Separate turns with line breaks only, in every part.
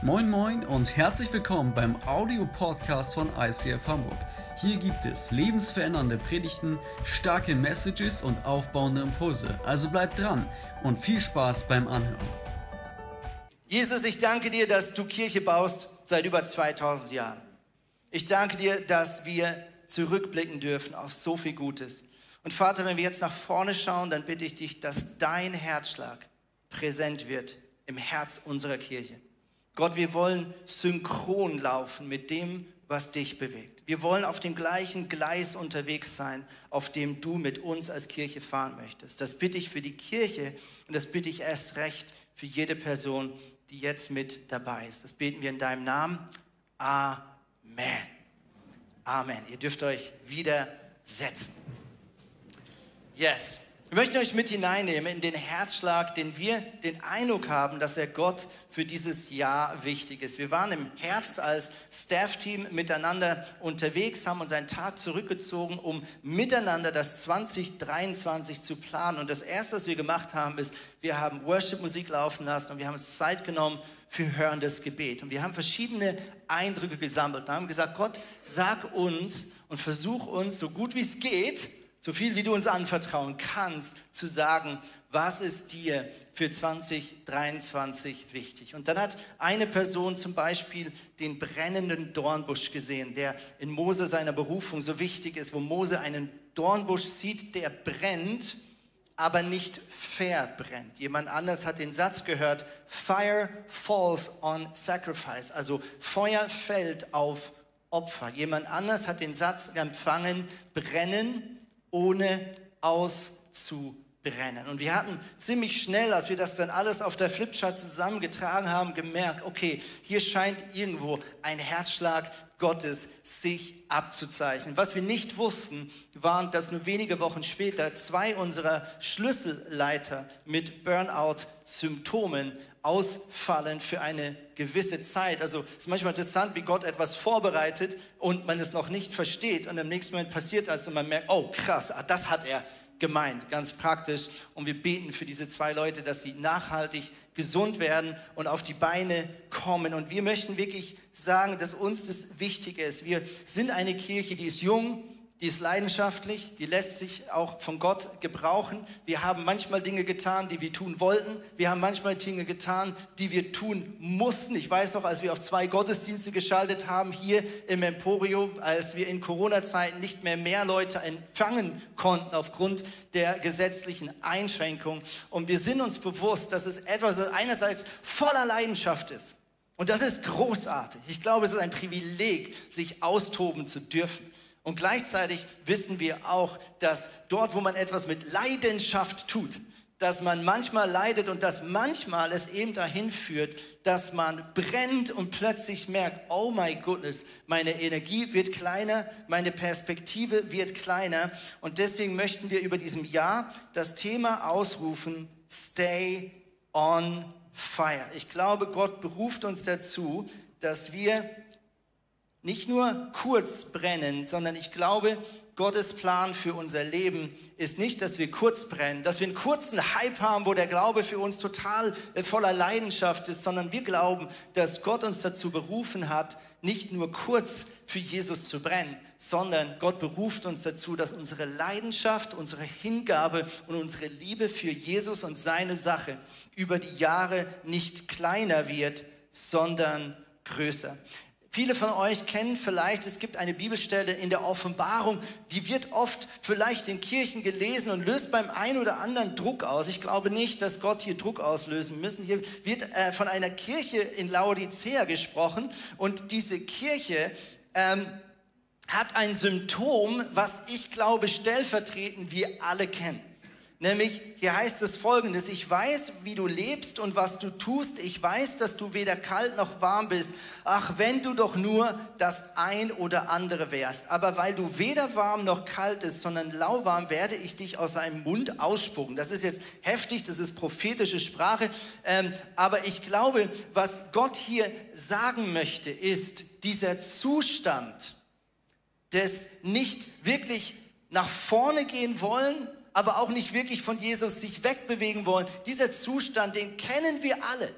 Moin Moin und herzlich willkommen beim Audio-Podcast von ICF Hamburg. Hier gibt es lebensverändernde Predigten, starke Messages und aufbauende Impulse. Also bleibt dran und viel Spaß beim Anhören.
Jesus, ich danke dir, dass du Kirche baust seit über 2000 Jahren. Ich danke dir, dass wir zurückblicken dürfen auf so viel Gutes. Und Vater, wenn wir jetzt nach vorne schauen, dann bitte ich dich, dass dein Herzschlag präsent wird im Herz unserer Kirche. Gott, wir wollen synchron laufen mit dem, was dich bewegt. Wir wollen auf dem gleichen Gleis unterwegs sein, auf dem du mit uns als Kirche fahren möchtest. Das bitte ich für die Kirche und das bitte ich erst recht für jede Person, die jetzt mit dabei ist. Das beten wir in deinem Namen. Amen. Amen. Ihr dürft euch wieder setzen. Yes. Ich möchte euch mit hineinnehmen in den Herzschlag, den wir den Eindruck haben, dass er Gott für dieses Jahr wichtig ist. Wir waren im Herbst als Staff-Team miteinander unterwegs, haben uns einen Tag zurückgezogen, um miteinander das 2023 zu planen. Und das Erste, was wir gemacht haben, ist, wir haben Worship-Musik laufen lassen und wir haben uns Zeit genommen für hörendes Gebet. Und wir haben verschiedene Eindrücke gesammelt und haben gesagt, Gott, sag uns und versuch uns, so gut wie es geht, so viel wie du uns anvertrauen kannst, zu sagen, was ist dir für 2023 wichtig. Und dann hat eine Person zum Beispiel den brennenden Dornbusch gesehen, der in Mose seiner Berufung so wichtig ist, wo Mose einen Dornbusch sieht, der brennt, aber nicht verbrennt. Jemand anders hat den Satz gehört, Fire falls on sacrifice, also Feuer fällt auf Opfer. Jemand anders hat den Satz empfangen, brennen, ohne auszubrennen. Und wir hatten ziemlich schnell, als wir das dann alles auf der Flipchart zusammengetragen haben, gemerkt, okay, hier scheint irgendwo ein Herzschlag Gottes sich abzuzeichnen. Was wir nicht wussten, waren, dass nur wenige Wochen später zwei unserer Schlüsselleiter mit Burnout-Symptomen ausfallen für eine gewisse Zeit. Also es ist manchmal interessant, wie Gott etwas vorbereitet und man es noch nicht versteht und im nächsten Moment passiert das und man merkt, oh krass, ah, das hat er gemeint, ganz praktisch. Und wir beten für diese zwei Leute, dass sie nachhaltig gesund werden und auf die Beine kommen. Und wir möchten wirklich sagen, dass uns das wichtig ist. Wir sind eine Kirche, die ist jung, die ist leidenschaftlich, die lässt sich auch von Gott gebrauchen. Wir haben manchmal Dinge getan, die wir tun wollten. Wir haben manchmal Dinge getan, die wir tun mussten. Ich weiß noch, als wir auf zwei Gottesdienste geschaltet haben, hier im Emporium, als wir in Corona-Zeiten nicht mehr mehr Leute empfangen konnten aufgrund der gesetzlichen Einschränkungen. Und wir sind uns bewusst, dass es etwas das einerseits voller Leidenschaft ist. Und das ist großartig. Ich glaube, es ist ein Privileg, sich austoben zu dürfen. Und gleichzeitig wissen wir auch, dass dort, wo man etwas mit Leidenschaft tut, dass man manchmal leidet und dass manchmal es eben dahin führt, dass man brennt und plötzlich merkt, oh my goodness, meine Energie wird kleiner, meine Perspektive wird kleiner. Und deswegen möchten wir über diesem Jahr das Thema ausrufen, Stay on Fire. Ich glaube, Gott beruft uns dazu, dass wir nicht nur kurz brennen, sondern ich glaube, Gottes Plan für unser Leben ist nicht, dass wir kurz brennen, dass wir einen kurzen Hype haben, wo der Glaube für uns total äh, voller Leidenschaft ist, sondern wir glauben, dass Gott uns dazu berufen hat, nicht nur kurz für Jesus zu brennen, sondern Gott beruft uns dazu, dass unsere Leidenschaft, unsere Hingabe und unsere Liebe für Jesus und seine Sache über die Jahre nicht kleiner wird, sondern größer. Viele von euch kennen vielleicht, es gibt eine Bibelstelle in der Offenbarung, die wird oft vielleicht in Kirchen gelesen und löst beim einen oder anderen Druck aus. Ich glaube nicht, dass Gott hier Druck auslösen müssen. Hier wird äh, von einer Kirche in Laodicea gesprochen und diese Kirche ähm, hat ein Symptom, was ich glaube stellvertretend wir alle kennen. Nämlich, hier heißt es folgendes, ich weiß, wie du lebst und was du tust, ich weiß, dass du weder kalt noch warm bist. Ach, wenn du doch nur das ein oder andere wärst. Aber weil du weder warm noch kalt ist, sondern lauwarm, werde ich dich aus seinem Mund ausspucken. Das ist jetzt heftig, das ist prophetische Sprache. Ähm, aber ich glaube, was Gott hier sagen möchte, ist dieser Zustand des nicht wirklich nach vorne gehen wollen, aber auch nicht wirklich von Jesus sich wegbewegen wollen. Dieser Zustand, den kennen wir alle.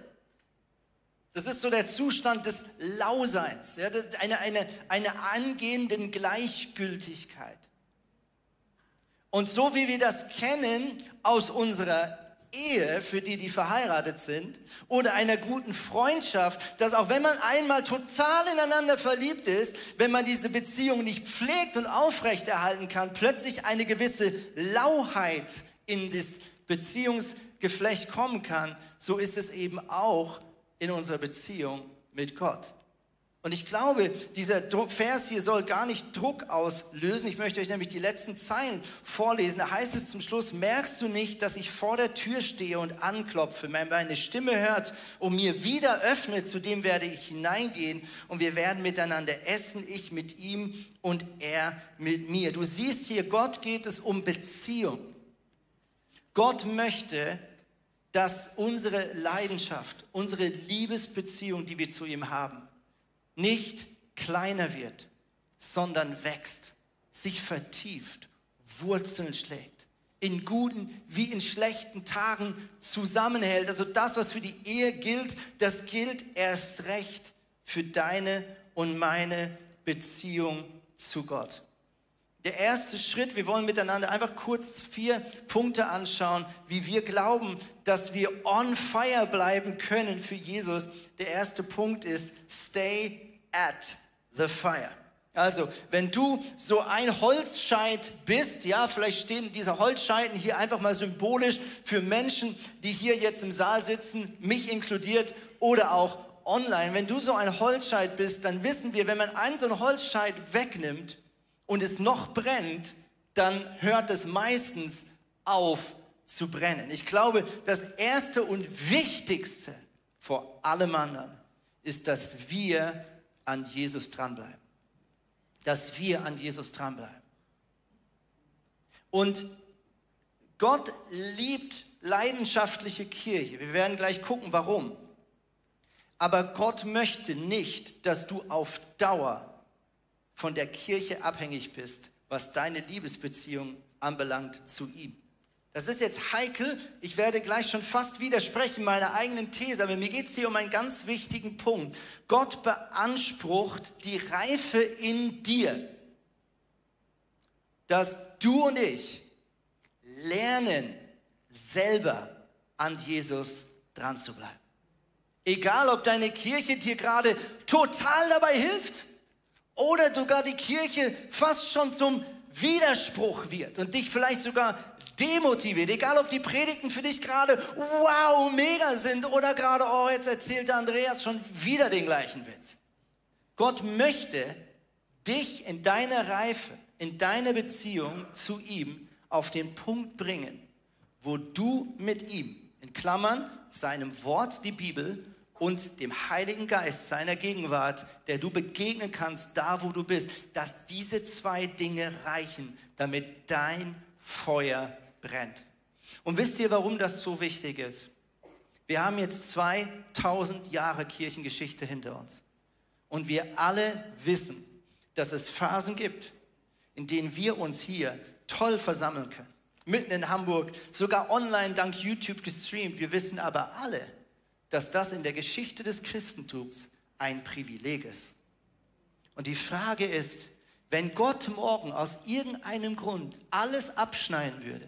Das ist so der Zustand des Lauseins, ja, eine, eine, eine angehenden Gleichgültigkeit. Und so wie wir das kennen aus unserer Ehe, für die, die verheiratet sind, oder einer guten Freundschaft, dass auch wenn man einmal total ineinander verliebt ist, wenn man diese Beziehung nicht pflegt und aufrechterhalten kann, plötzlich eine gewisse Lauheit in das Beziehungsgeflecht kommen kann, so ist es eben auch in unserer Beziehung mit Gott. Und ich glaube, dieser Vers hier soll gar nicht Druck auslösen. Ich möchte euch nämlich die letzten Zeilen vorlesen. Da heißt es zum Schluss, merkst du nicht, dass ich vor der Tür stehe und anklopfe? Wenn meine Stimme hört und mir wieder öffnet, zu dem werde ich hineingehen und wir werden miteinander essen, ich mit ihm und er mit mir. Du siehst hier, Gott geht es um Beziehung. Gott möchte, dass unsere Leidenschaft, unsere Liebesbeziehung, die wir zu ihm haben, nicht kleiner wird, sondern wächst, sich vertieft, Wurzeln schlägt, in guten wie in schlechten Tagen zusammenhält. Also das, was für die Ehe gilt, das gilt erst recht für deine und meine Beziehung zu Gott. Der erste Schritt, wir wollen miteinander einfach kurz vier Punkte anschauen, wie wir glauben, dass wir on fire bleiben können für Jesus. Der erste Punkt ist, stay at the fire. Also, wenn du so ein Holzscheit bist, ja, vielleicht stehen diese Holzscheiten hier einfach mal symbolisch für Menschen, die hier jetzt im Saal sitzen, mich inkludiert oder auch online. Wenn du so ein Holzscheit bist, dann wissen wir, wenn man einen so einen Holzscheit wegnimmt und es noch brennt, dann hört es meistens auf zu brennen. Ich glaube, das Erste und Wichtigste vor allem anderen ist, dass wir an Jesus dranbleiben. Dass wir an Jesus dranbleiben. Und Gott liebt leidenschaftliche Kirche. Wir werden gleich gucken, warum. Aber Gott möchte nicht, dass du auf Dauer von der Kirche abhängig bist, was deine Liebesbeziehung anbelangt zu ihm. Das ist jetzt heikel. Ich werde gleich schon fast widersprechen meiner eigenen These, aber mir geht es hier um einen ganz wichtigen Punkt. Gott beansprucht die Reife in dir, dass du und ich lernen, selber an Jesus dran zu bleiben. Egal, ob deine Kirche dir gerade total dabei hilft oder sogar die Kirche fast schon zum Widerspruch wird und dich vielleicht sogar demotiviert, egal ob die Predigten für dich gerade wow, mega sind oder gerade, oh, jetzt erzählt der Andreas schon wieder den gleichen Witz. Gott möchte dich in deiner Reife, in deiner Beziehung zu ihm auf den Punkt bringen, wo du mit ihm, in Klammern, seinem Wort, die Bibel, und dem Heiligen Geist, seiner Gegenwart, der du begegnen kannst, da wo du bist, dass diese zwei Dinge reichen, damit dein Feuer brennt. Und wisst ihr, warum das so wichtig ist? Wir haben jetzt 2000 Jahre Kirchengeschichte hinter uns. Und wir alle wissen, dass es Phasen gibt, in denen wir uns hier toll versammeln können. Mitten in Hamburg, sogar online dank YouTube gestreamt. Wir wissen aber alle, dass das in der Geschichte des Christentums ein Privileg ist. Und die Frage ist, wenn Gott morgen aus irgendeinem Grund alles abschneiden würde,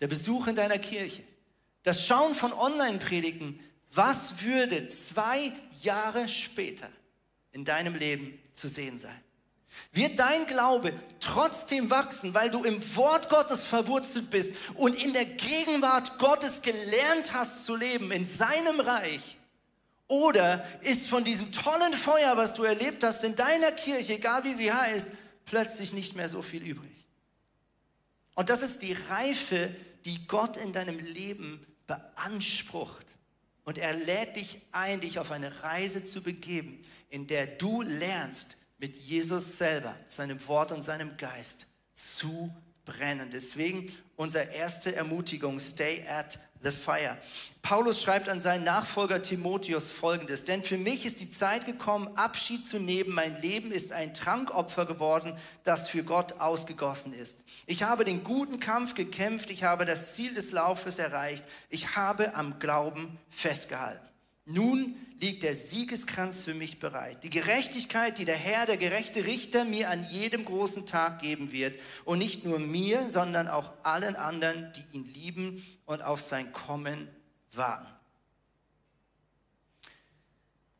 der Besuch in deiner Kirche, das Schauen von Online-Predigten, was würde zwei Jahre später in deinem Leben zu sehen sein? Wird dein Glaube trotzdem wachsen, weil du im Wort Gottes verwurzelt bist und in der Gegenwart Gottes gelernt hast zu leben, in seinem Reich? Oder ist von diesem tollen Feuer, was du erlebt hast in deiner Kirche, egal wie sie heißt, plötzlich nicht mehr so viel übrig? Und das ist die Reife, die Gott in deinem Leben beansprucht. Und er lädt dich ein, dich auf eine Reise zu begeben, in der du lernst, mit Jesus selber, seinem Wort und seinem Geist zu brennen. Deswegen unsere erste Ermutigung, stay at the fire. Paulus schreibt an seinen Nachfolger Timotheus folgendes, denn für mich ist die Zeit gekommen, Abschied zu nehmen. Mein Leben ist ein Trankopfer geworden, das für Gott ausgegossen ist. Ich habe den guten Kampf gekämpft, ich habe das Ziel des Laufes erreicht, ich habe am Glauben festgehalten. Nun liegt der Siegeskranz für mich bereit. Die Gerechtigkeit, die der Herr, der gerechte Richter, mir an jedem großen Tag geben wird. Und nicht nur mir, sondern auch allen anderen, die ihn lieben und auf sein Kommen warten.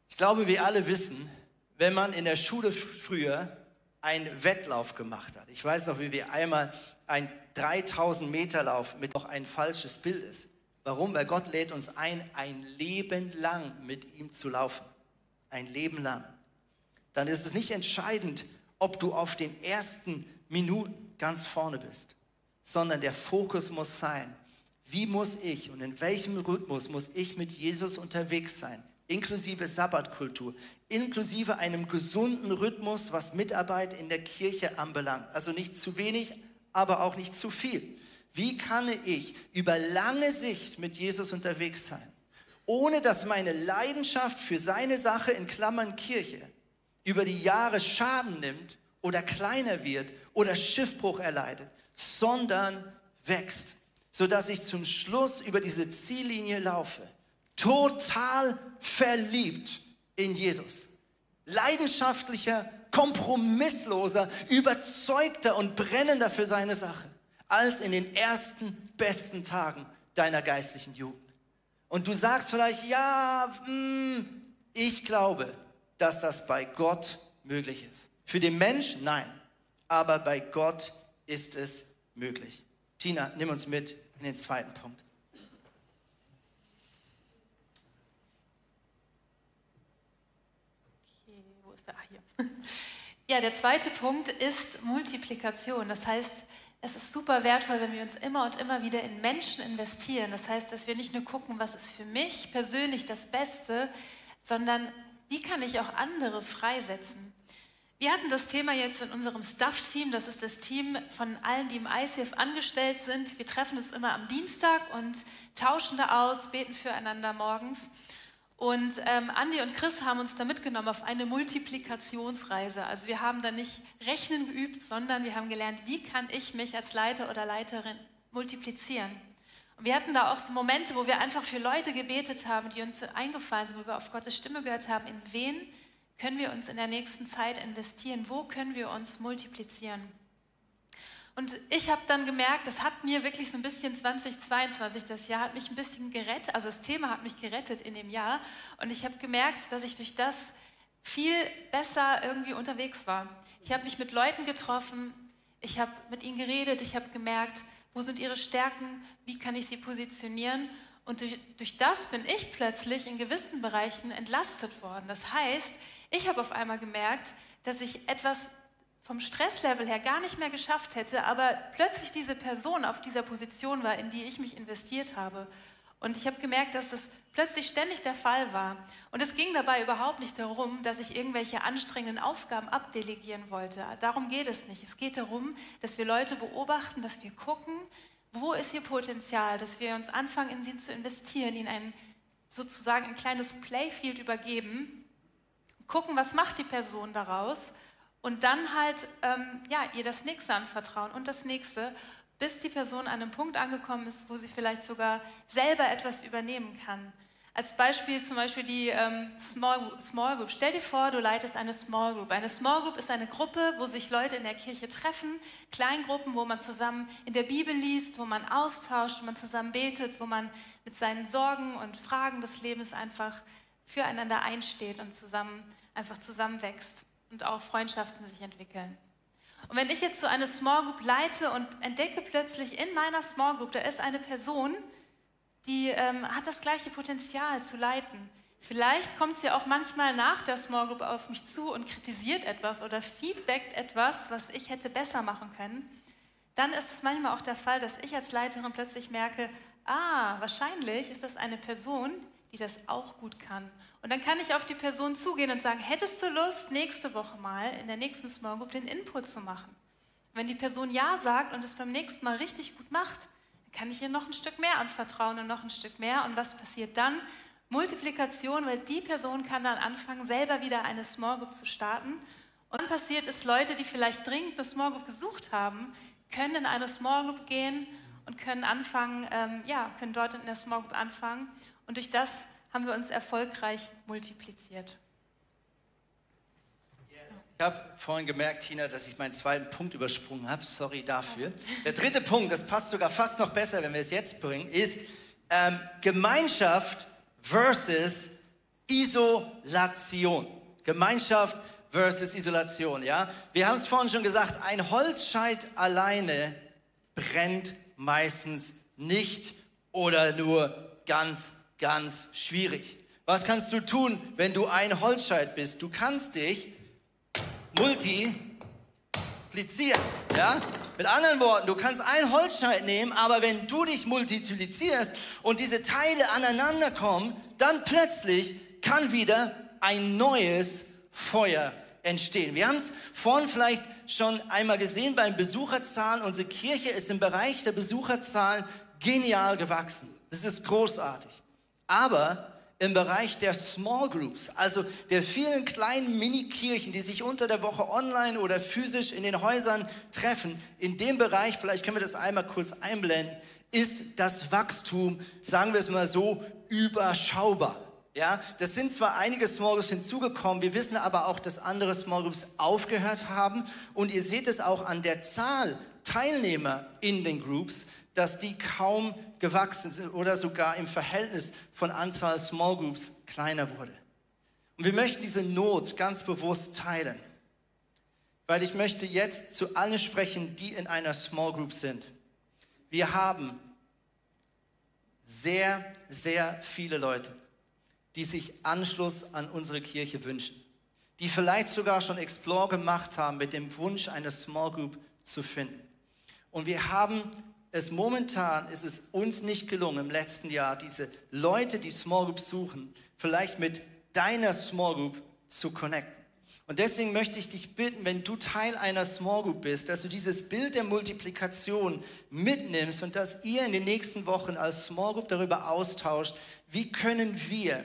Ich glaube, wir alle wissen, wenn man in der Schule früher einen Wettlauf gemacht hat. Ich weiß noch, wie wir einmal ein 3000 Meter Lauf mit noch ein falsches Bild ist. Warum? Weil Gott lädt uns ein, ein Leben lang mit ihm zu laufen. Ein Leben lang. Dann ist es nicht entscheidend, ob du auf den ersten Minuten ganz vorne bist, sondern der Fokus muss sein, wie muss ich und in welchem Rhythmus muss ich mit Jesus unterwegs sein, inklusive Sabbatkultur, inklusive einem gesunden Rhythmus, was Mitarbeit in der Kirche anbelangt. Also nicht zu wenig, aber auch nicht zu viel. Wie kann ich über lange Sicht mit Jesus unterwegs sein, ohne dass meine Leidenschaft für seine Sache in Klammern Kirche über die Jahre Schaden nimmt oder kleiner wird oder Schiffbruch erleidet, sondern wächst, sodass ich zum Schluss über diese Ziellinie laufe, total verliebt in Jesus, leidenschaftlicher, kompromissloser, überzeugter und brennender für seine Sache als in den ersten besten Tagen deiner geistlichen Jugend. Und du sagst vielleicht, ja, mh, hm, ich glaube, dass das bei Gott möglich ist. Für den Mensch nein, aber bei Gott ist es möglich. Tina, nimm uns mit in den zweiten Punkt.
Ah. Ja, der zweite Punkt ist Multiplikation. Das heißt, es ist super wertvoll, wenn wir uns immer und immer wieder in Menschen investieren. Das heißt, dass wir nicht nur gucken, was ist für mich persönlich das Beste, sondern wie kann ich auch andere freisetzen. Wir hatten das Thema jetzt in unserem Staff-Team. Das ist das Team von allen, die im ICF angestellt sind. Wir treffen uns immer am Dienstag und tauschen da aus, beten füreinander morgens. Und ähm, Andi und Chris haben uns da mitgenommen auf eine Multiplikationsreise. Also wir haben da nicht Rechnen geübt, sondern wir haben gelernt, wie kann ich mich als Leiter oder Leiterin multiplizieren. Und wir hatten da auch so Momente, wo wir einfach für Leute gebetet haben, die uns eingefallen sind, wo wir auf Gottes Stimme gehört haben, in wen können wir uns in der nächsten Zeit investieren, wo können wir uns multiplizieren. Und ich habe dann gemerkt, das hat mir wirklich so ein bisschen 2022, das Jahr hat mich ein bisschen gerettet, also das Thema hat mich gerettet in dem Jahr. Und ich habe gemerkt, dass ich durch das viel besser irgendwie unterwegs war. Ich habe mich mit Leuten getroffen, ich habe mit ihnen geredet, ich habe gemerkt, wo sind ihre Stärken, wie kann ich sie positionieren. Und durch, durch das bin ich plötzlich in gewissen Bereichen entlastet worden. Das heißt, ich habe auf einmal gemerkt, dass ich etwas vom Stresslevel her gar nicht mehr geschafft hätte, aber plötzlich diese Person auf dieser Position war, in die ich mich investiert habe. Und ich habe gemerkt, dass das plötzlich ständig der Fall war. Und es ging dabei überhaupt nicht darum, dass ich irgendwelche anstrengenden Aufgaben abdelegieren wollte. Darum geht es nicht. Es geht darum, dass wir Leute beobachten, dass wir gucken, wo ist ihr Potenzial, dass wir uns anfangen, in sie zu investieren, ihnen ein sozusagen ein kleines Playfield übergeben, gucken, was macht die Person daraus und dann halt ähm, ja, ihr das nächste anvertrauen und das nächste, bis die Person an einem Punkt angekommen ist, wo sie vielleicht sogar selber etwas übernehmen kann. Als Beispiel zum Beispiel die ähm, Small, Small Group. Stell dir vor, du leitest eine Small Group. Eine Small Group ist eine Gruppe, wo sich Leute in der Kirche treffen, Kleingruppen, wo man zusammen in der Bibel liest, wo man austauscht, wo man zusammen betet, wo man mit seinen Sorgen und Fragen des Lebens einfach füreinander einsteht und zusammen einfach zusammenwächst und auch Freundschaften sich entwickeln. Und wenn ich jetzt so eine Small Group leite und entdecke plötzlich in meiner Small Group, da ist eine Person, die ähm, hat das gleiche Potenzial zu leiten. Vielleicht kommt sie auch manchmal nach der Small Group auf mich zu und kritisiert etwas oder feedbackt etwas, was ich hätte besser machen können. Dann ist es manchmal auch der Fall, dass ich als Leiterin plötzlich merke, ah, wahrscheinlich ist das eine Person, die das auch gut kann. Und dann kann ich auf die Person zugehen und sagen, hättest du Lust, nächste Woche mal in der nächsten Small Group den Input zu machen? wenn die Person Ja sagt und es beim nächsten Mal richtig gut macht, dann kann ich ihr noch ein Stück mehr anvertrauen und noch ein Stück mehr. Und was passiert dann? Multiplikation, weil die Person kann dann anfangen, selber wieder eine Small Group zu starten. Und dann passiert es, Leute, die vielleicht dringend eine Small Group gesucht haben, können in eine Small Group gehen und können anfangen, ähm, ja, können dort in der Small Group anfangen. Und durch das haben wir uns erfolgreich multipliziert.
Ich habe vorhin gemerkt, Tina, dass ich meinen zweiten Punkt übersprungen habe. Sorry dafür. Der dritte Punkt, das passt sogar fast noch besser, wenn wir es jetzt bringen, ist ähm, Gemeinschaft versus Isolation. Gemeinschaft versus Isolation. Ja, wir haben es vorhin schon gesagt. Ein Holzscheit alleine brennt meistens nicht oder nur ganz, ganz schwierig. Was kannst du tun, wenn du ein Holzscheit bist? Du kannst dich multiplizieren. Ja? Mit anderen Worten, du kannst ein Holzscheit nehmen, aber wenn du dich multiplizierst und diese Teile aneinander kommen, dann plötzlich kann wieder ein neues Feuer entstehen. Wir haben es vorhin vielleicht schon einmal gesehen beim Besucherzahlen. Unsere Kirche ist im Bereich der Besucherzahlen genial gewachsen. Das ist großartig. Aber im Bereich der Small Groups, also der vielen kleinen Mini-Kirchen, die sich unter der Woche online oder physisch in den Häusern treffen, in dem Bereich, vielleicht können wir das einmal kurz einblenden, ist das Wachstum, sagen wir es mal so, überschaubar. Ja, das sind zwar einige Small Groups hinzugekommen, wir wissen aber auch, dass andere Small Groups aufgehört haben und ihr seht es auch an der Zahl Teilnehmer in den Groups, dass die kaum gewachsen sind oder sogar im Verhältnis von Anzahl Small Groups kleiner wurde. Und wir möchten diese Not ganz bewusst teilen, weil ich möchte jetzt zu allen sprechen, die in einer Small Group sind. Wir haben sehr, sehr viele Leute, die sich Anschluss an unsere Kirche wünschen, die vielleicht sogar schon Explore gemacht haben mit dem Wunsch, eine Small Group zu finden. Und wir haben es momentan ist es uns nicht gelungen im letzten Jahr, diese Leute, die Small Groups suchen, vielleicht mit deiner Small Group zu connecten. Und deswegen möchte ich dich bitten, wenn du Teil einer Small Group bist, dass du dieses Bild der Multiplikation mitnimmst und dass ihr in den nächsten Wochen als Small Group darüber austauscht, wie können wir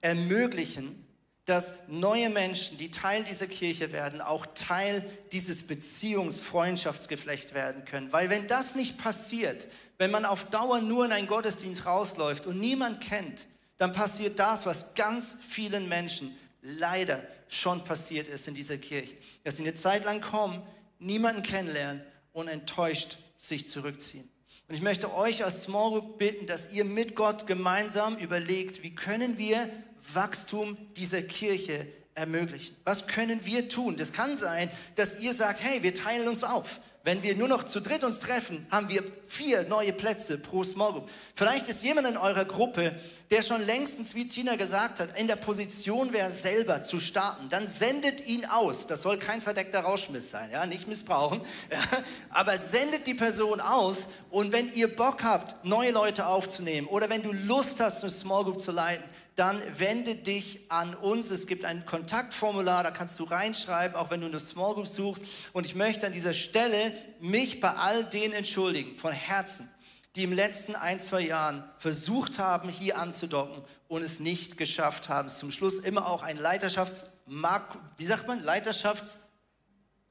ermöglichen, dass neue Menschen, die Teil dieser Kirche werden, auch Teil dieses Beziehungs-Freundschaftsgeflecht werden können. Weil wenn das nicht passiert, wenn man auf Dauer nur in einen Gottesdienst rausläuft und niemand kennt, dann passiert das, was ganz vielen Menschen leider schon passiert ist in dieser Kirche. Dass sie eine Zeit lang kommen, niemanden kennenlernen und enttäuscht sich zurückziehen. Und ich möchte euch als Small Group bitten, dass ihr mit Gott gemeinsam überlegt, wie können wir Wachstum dieser Kirche ermöglichen? Was können wir tun? Das kann sein, dass ihr sagt, hey, wir teilen uns auf. Wenn wir nur noch zu dritt uns treffen, haben wir vier neue Plätze pro Small Group. Vielleicht ist jemand in eurer Gruppe, der schon längstens, wie Tina gesagt hat, in der Position wäre, selber zu starten. Dann sendet ihn aus. Das soll kein verdeckter Rauschmiss sein, ja, nicht missbrauchen. Ja. Aber sendet die Person aus und wenn ihr Bock habt, neue Leute aufzunehmen oder wenn du Lust hast, eine Small Group zu leiten, dann wende dich an uns. Es gibt ein Kontaktformular, da kannst du reinschreiben, auch wenn du eine Small Group suchst. Und ich möchte an dieser Stelle mich bei all denen entschuldigen, von Herzen, die im letzten ein, zwei Jahren versucht haben, hier anzudocken und es nicht geschafft haben. Zum Schluss immer auch ein Leiterschafts, wie sagt man, Leiterschafts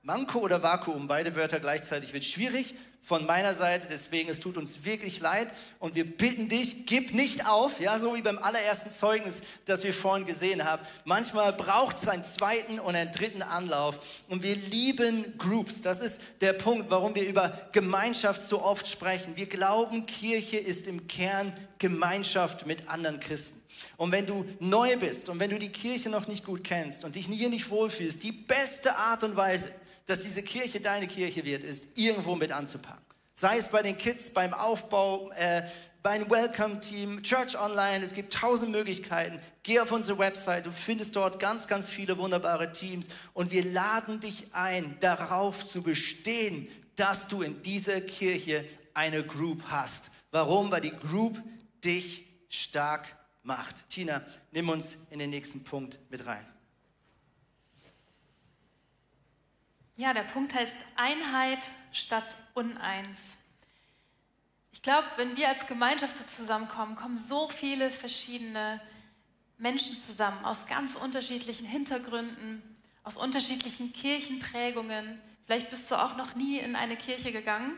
Manko oder Vakuum, beide Wörter gleichzeitig wird schwierig von meiner Seite. Deswegen, es tut uns wirklich leid und wir bitten dich, gib nicht auf, ja, so wie beim allerersten Zeugnis, das wir vorhin gesehen haben. Manchmal braucht es einen zweiten und einen dritten Anlauf und wir lieben Groups. Das ist der Punkt, warum wir über Gemeinschaft so oft sprechen. Wir glauben, Kirche ist im Kern Gemeinschaft mit anderen Christen. Und wenn du neu bist und wenn du die Kirche noch nicht gut kennst und dich hier nicht wohlfühlst, die beste Art und Weise, dass diese Kirche deine Kirche wird, ist irgendwo mit anzupacken. Sei es bei den Kids, beim Aufbau, äh, beim Welcome-Team, Church Online, es gibt tausend Möglichkeiten. Geh auf unsere Website, du findest dort ganz, ganz viele wunderbare Teams und wir laden dich ein, darauf zu bestehen, dass du in dieser Kirche eine Group hast. Warum? Weil die Group dich stark macht. Tina, nimm uns in den nächsten Punkt mit rein.
Ja, der Punkt heißt Einheit statt Uneins. Ich glaube, wenn wir als Gemeinschaft so zusammenkommen, kommen so viele verschiedene Menschen zusammen aus ganz unterschiedlichen Hintergründen, aus unterschiedlichen Kirchenprägungen. Vielleicht bist du auch noch nie in eine Kirche gegangen.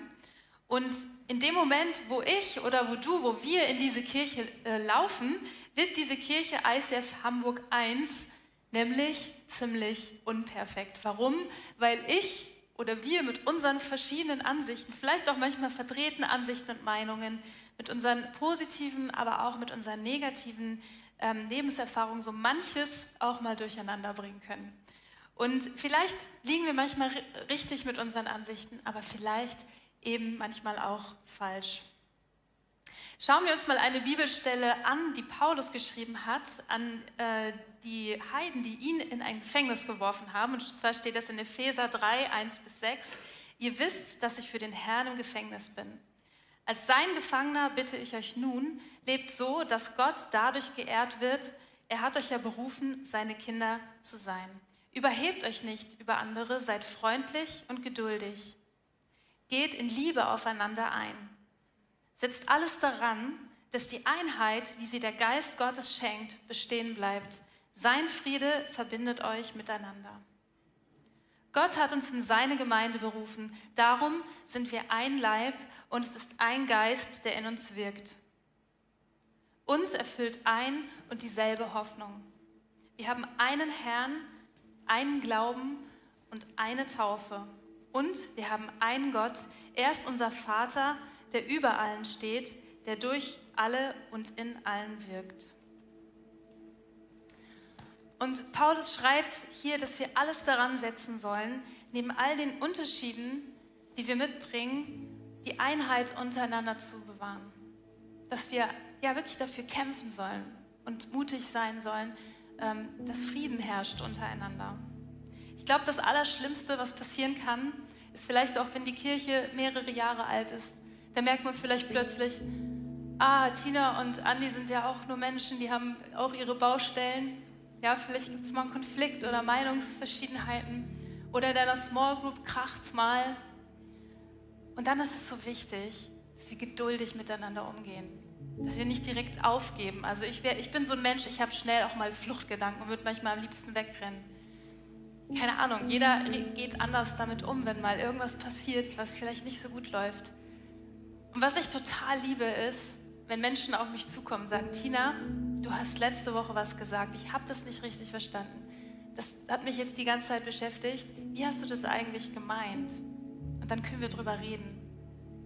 Und in dem Moment, wo ich oder wo du, wo wir in diese Kirche äh, laufen, wird diese Kirche ICF Hamburg 1 nämlich ziemlich unperfekt. Warum? Weil ich oder wir mit unseren verschiedenen Ansichten, vielleicht auch manchmal verdrehten Ansichten und Meinungen, mit unseren positiven, aber auch mit unseren negativen ähm, Lebenserfahrungen so manches auch mal durcheinander bringen können. Und vielleicht liegen wir manchmal richtig mit unseren Ansichten, aber vielleicht eben manchmal auch falsch. Schauen wir uns mal eine Bibelstelle an, die Paulus geschrieben hat, an äh, die Heiden, die ihn in ein Gefängnis geworfen haben. Und zwar steht das in Epheser 3, 1 bis 6. Ihr wisst, dass ich für den Herrn im Gefängnis bin. Als sein Gefangener bitte ich euch nun, lebt so, dass Gott dadurch geehrt wird. Er hat euch ja berufen, seine Kinder zu sein. Überhebt euch nicht über andere, seid freundlich und geduldig. Geht in Liebe aufeinander ein. Setzt alles daran, dass die Einheit, wie sie der Geist Gottes schenkt, bestehen bleibt. Sein Friede verbindet euch miteinander. Gott hat uns in seine Gemeinde berufen. Darum sind wir ein Leib und es ist ein Geist, der in uns wirkt. Uns erfüllt ein und dieselbe Hoffnung. Wir haben einen Herrn, einen Glauben und eine Taufe. Und wir haben einen Gott. Er ist unser Vater, der über allen steht, der durch alle und in allen wirkt. Und Paulus schreibt hier, dass wir alles daran setzen sollen, neben all den Unterschieden, die wir mitbringen, die Einheit untereinander zu bewahren. Dass wir ja wirklich dafür kämpfen sollen und mutig sein sollen, ähm, dass Frieden herrscht untereinander. Ich glaube, das Allerschlimmste, was passieren kann, ist vielleicht auch, wenn die Kirche mehrere Jahre alt ist, da merkt man vielleicht plötzlich, ah, Tina und Andi sind ja auch nur Menschen, die haben auch ihre Baustellen. Ja, vielleicht gibt es mal einen Konflikt oder Meinungsverschiedenheiten. Oder in deiner Small Group kracht es mal. Und dann ist es so wichtig, dass wir geduldig miteinander umgehen. Dass wir nicht direkt aufgeben. Also ich, wär, ich bin so ein Mensch, ich habe schnell auch mal Fluchtgedanken und würde manchmal am liebsten wegrennen. Keine Ahnung, jeder geht anders damit um, wenn mal irgendwas passiert, was vielleicht nicht so gut läuft. Und was ich total liebe ist, wenn Menschen auf mich zukommen und sagen, Tina, du hast letzte Woche was gesagt, ich habe das nicht richtig verstanden. Das hat mich jetzt die ganze Zeit beschäftigt. Wie hast du das eigentlich gemeint? Und dann können wir drüber reden.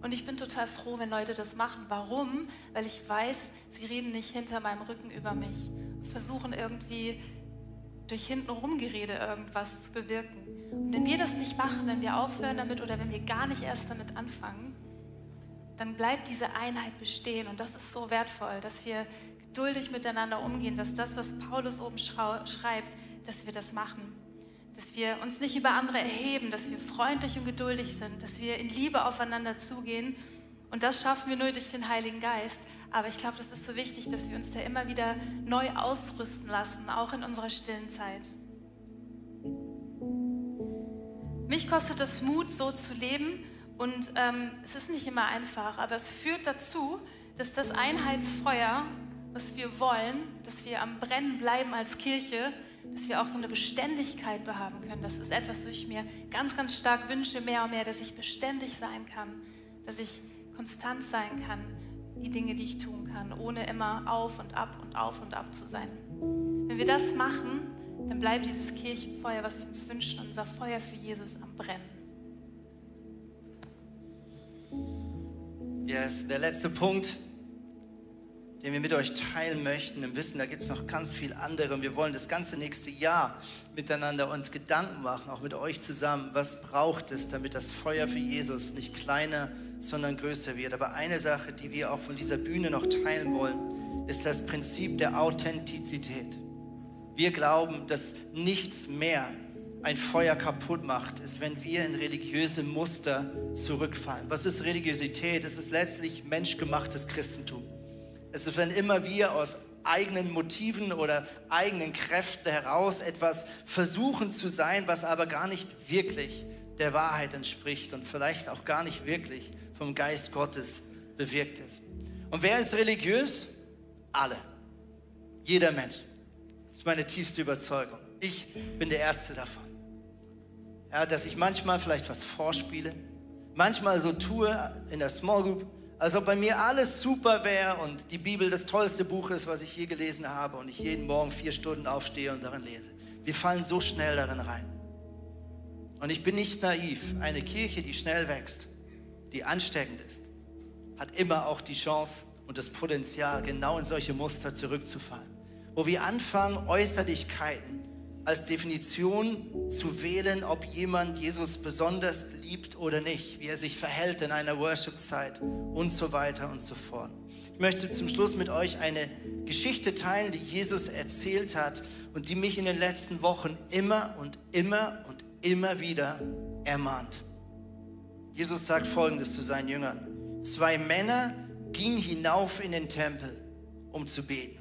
Und ich bin total froh, wenn Leute das machen. Warum? Weil ich weiß, sie reden nicht hinter meinem Rücken über mich, versuchen irgendwie durch hintenrum Gerede irgendwas zu bewirken. Und wenn wir das nicht machen, wenn wir aufhören damit oder wenn wir gar nicht erst damit anfangen, dann bleibt diese Einheit bestehen. Und das ist so wertvoll, dass wir geduldig miteinander umgehen, dass das, was Paulus oben schreibt, dass wir das machen. Dass wir uns nicht über andere erheben, dass wir freundlich und geduldig sind, dass wir in Liebe aufeinander zugehen. Und das schaffen wir nur durch den Heiligen Geist. Aber ich glaube, das ist so wichtig, dass wir uns da immer wieder neu ausrüsten lassen, auch in unserer stillen Zeit. Mich kostet es Mut, so zu leben und ähm, es ist nicht immer einfach, aber es führt dazu, dass das Einheitsfeuer, was wir wollen, dass wir am Brennen bleiben als Kirche, dass wir auch so eine Beständigkeit behaben können. Das ist etwas, was ich mir ganz, ganz stark wünsche, mehr und mehr, dass ich beständig sein kann, dass ich konstant sein kann, die Dinge, die ich tun kann, ohne immer auf und ab und auf und ab zu sein. Wenn wir das machen, dann bleibt dieses Kirchenfeuer, was wir uns wünschen, unser Feuer für Jesus am Brennen.
Yes, der letzte Punkt, den wir mit euch teilen möchten, im Wissen, da gibt es noch ganz viel andere. Und wir wollen das ganze nächste Jahr miteinander uns Gedanken machen, auch mit euch zusammen. Was braucht es, damit das Feuer für Jesus nicht kleiner, sondern größer wird? Aber eine Sache, die wir auch von dieser Bühne noch teilen wollen, ist das Prinzip der Authentizität. Wir glauben, dass nichts mehr ein Feuer kaputt macht, ist, wenn wir in religiöse Muster zurückfallen. Was ist Religiosität? Es ist letztlich menschgemachtes Christentum. Es ist, wenn immer wir aus eigenen Motiven oder eigenen Kräften heraus etwas versuchen zu sein, was aber gar nicht wirklich der Wahrheit entspricht und vielleicht auch gar nicht wirklich vom Geist Gottes bewirkt ist. Und wer ist religiös? Alle. Jeder Mensch. Das ist meine tiefste Überzeugung. Ich bin der Erste davon. Ja, dass ich manchmal vielleicht was vorspiele, manchmal so tue in der Small Group, Als ob bei mir alles super wäre und die Bibel das tollste Buch ist, was ich je gelesen habe und ich jeden Morgen vier Stunden aufstehe und darin lese. Wir fallen so schnell darin rein. Und ich bin nicht naiv. Eine Kirche, die schnell wächst, die ansteckend ist, hat immer auch die Chance und das Potenzial, genau in solche Muster zurückzufallen. Wo wir anfangen, Äußerlichkeiten als Definition zu wählen, ob jemand Jesus besonders liebt oder nicht, wie er sich verhält in einer Worship-Zeit und so weiter und so fort. Ich möchte zum Schluss mit euch eine Geschichte teilen, die Jesus erzählt hat und die mich in den letzten Wochen immer und immer und immer wieder ermahnt. Jesus sagt Folgendes zu seinen Jüngern. Zwei Männer gingen hinauf in den Tempel, um zu beten.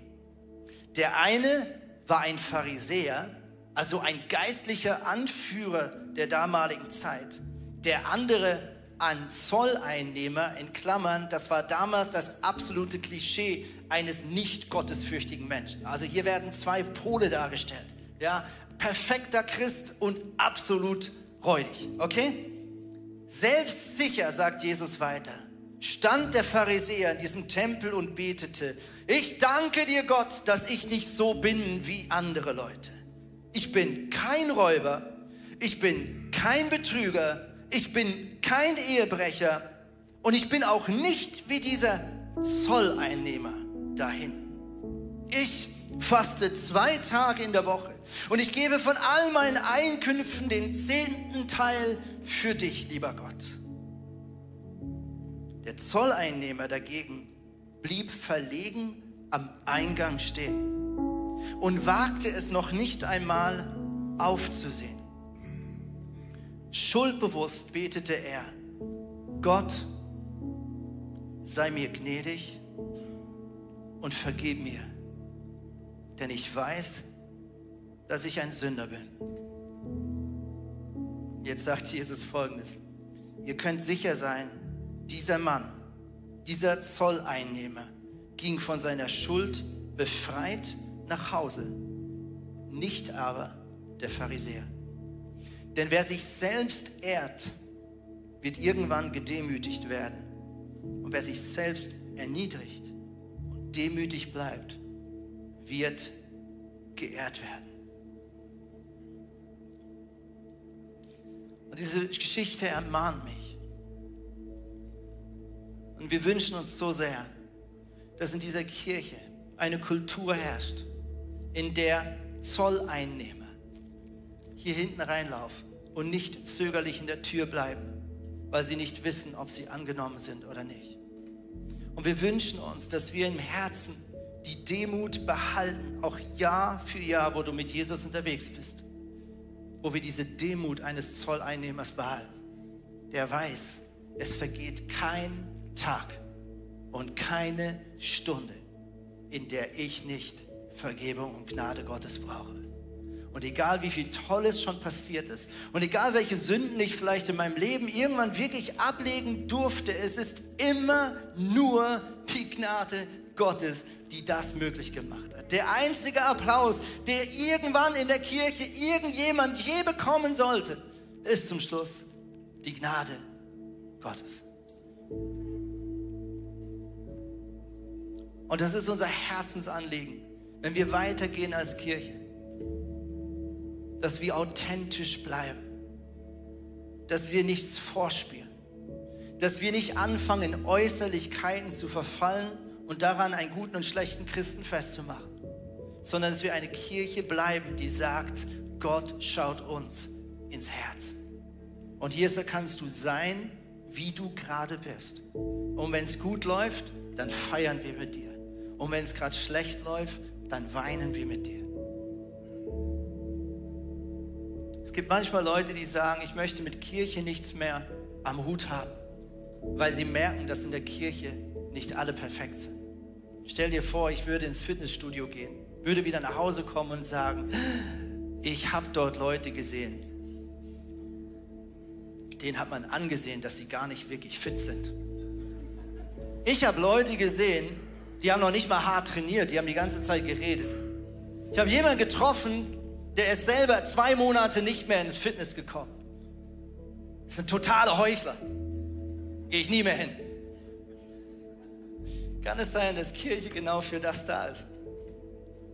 Der eine war ein Pharisäer, also ein geistlicher Anführer der damaligen Zeit. Der andere ein Zolleinnehmer, in Klammern, das war damals das absolute Klischee eines nicht gottesfürchtigen Menschen. Also hier werden zwei Pole dargestellt. Ja, perfekter Christ und absolut räudig. Okay? Selbstsicher, sagt Jesus weiter, stand der Pharisäer in diesem Tempel und betete, ich danke dir Gott, dass ich nicht so bin wie andere Leute. Ich bin kein Räuber, ich bin kein Betrüger, ich bin kein Ehebrecher. Und ich bin auch nicht wie dieser Zolleinnehmer dahin. Ich faste zwei Tage in der Woche. Und ich gebe von all meinen Einkünften den zehnten Teil für dich, lieber Gott. Der Zolleinnehmer dagegen blieb verlegen am Eingang stehen und wagte es noch nicht einmal aufzusehen. Schuldbewusst betete er, Gott, sei mir gnädig und vergib mir, denn ich weiß, dass ich ein Sünder bin. Jetzt sagt Jesus folgendes, ihr könnt sicher sein, dieser Mann, dieser Zolleinnehmer ging von seiner Schuld befreit nach Hause, nicht aber der Pharisäer. Denn wer sich selbst ehrt, wird irgendwann gedemütigt werden. Und wer sich selbst erniedrigt und demütig bleibt, wird geehrt werden. Und diese Geschichte ermahnt mich. Und wir wünschen uns so sehr, dass in dieser Kirche eine Kultur herrscht, in der Zolleinnehmer hier hinten reinlaufen und nicht zögerlich in der Tür bleiben, weil sie nicht wissen, ob sie angenommen sind oder nicht. Und wir wünschen uns, dass wir im Herzen die Demut behalten, auch Jahr für Jahr, wo du mit Jesus unterwegs bist, wo wir diese Demut eines Zolleinnehmers behalten, der weiß, es vergeht kein Tag und keine Stunde, in der ich nicht Vergebung und Gnade Gottes brauche. Und egal wie viel Tolles schon passiert ist und egal welche Sünden ich vielleicht in meinem Leben irgendwann wirklich ablegen durfte, es ist immer nur die Gnade Gottes, die das möglich gemacht hat. Der einzige Applaus, der irgendwann in der Kirche irgendjemand je bekommen sollte, ist zum Schluss die Gnade Gottes. Und das ist unser Herzensanliegen wenn wir weitergehen als Kirche, dass wir authentisch bleiben, dass wir nichts vorspielen, dass wir nicht anfangen, in Äußerlichkeiten zu verfallen und daran einen guten und schlechten Christen festzumachen, sondern dass wir eine Kirche bleiben, die sagt, Gott schaut uns ins Herz. Und hier kannst du sein, wie du gerade bist. Und wenn es gut läuft, dann feiern wir mit dir. Und wenn es gerade schlecht läuft, dann weinen wir mit dir. Es gibt manchmal Leute, die sagen, ich möchte mit Kirche nichts mehr am Hut haben, weil sie merken, dass in der Kirche nicht alle perfekt sind. Stell dir vor, ich würde ins Fitnessstudio gehen, würde wieder nach Hause kommen und sagen, ich habe dort Leute gesehen, denen hat man angesehen, dass sie gar nicht wirklich fit sind. Ich habe Leute gesehen, die haben noch nicht mal hart trainiert, die haben die ganze Zeit geredet. Ich habe jemanden getroffen, der ist selber zwei Monate nicht mehr ins Fitness gekommen. Das sind totale Heuchler. Gehe ich nie mehr hin. kann es sein, dass Kirche genau für das da ist.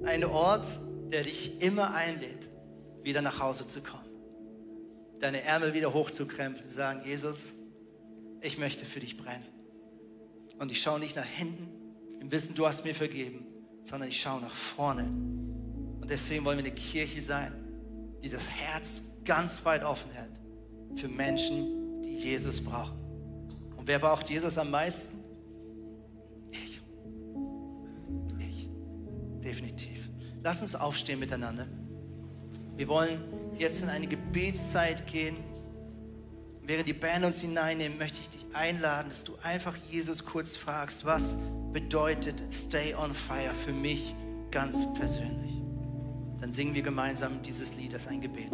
Ein Ort, der dich immer einlädt, wieder nach Hause zu kommen. Deine Ärmel wieder hochzukrempeln, zu sagen, Jesus, ich möchte für dich brennen. Und ich schaue nicht nach hinten, im Wissen, du hast mir vergeben, sondern ich schaue nach vorne. Und deswegen wollen wir eine Kirche sein, die das Herz ganz weit offen hält für Menschen, die Jesus brauchen. Und wer braucht Jesus am meisten? Ich. Ich. Definitiv. Lass uns aufstehen miteinander. Wir wollen jetzt in eine Gebetszeit gehen. Während die Band uns hineinnimmt, möchte ich dich einladen, dass du einfach Jesus kurz fragst, was bedeutet Stay on Fire für mich ganz persönlich. Dann singen wir gemeinsam dieses Lied als ein Gebet.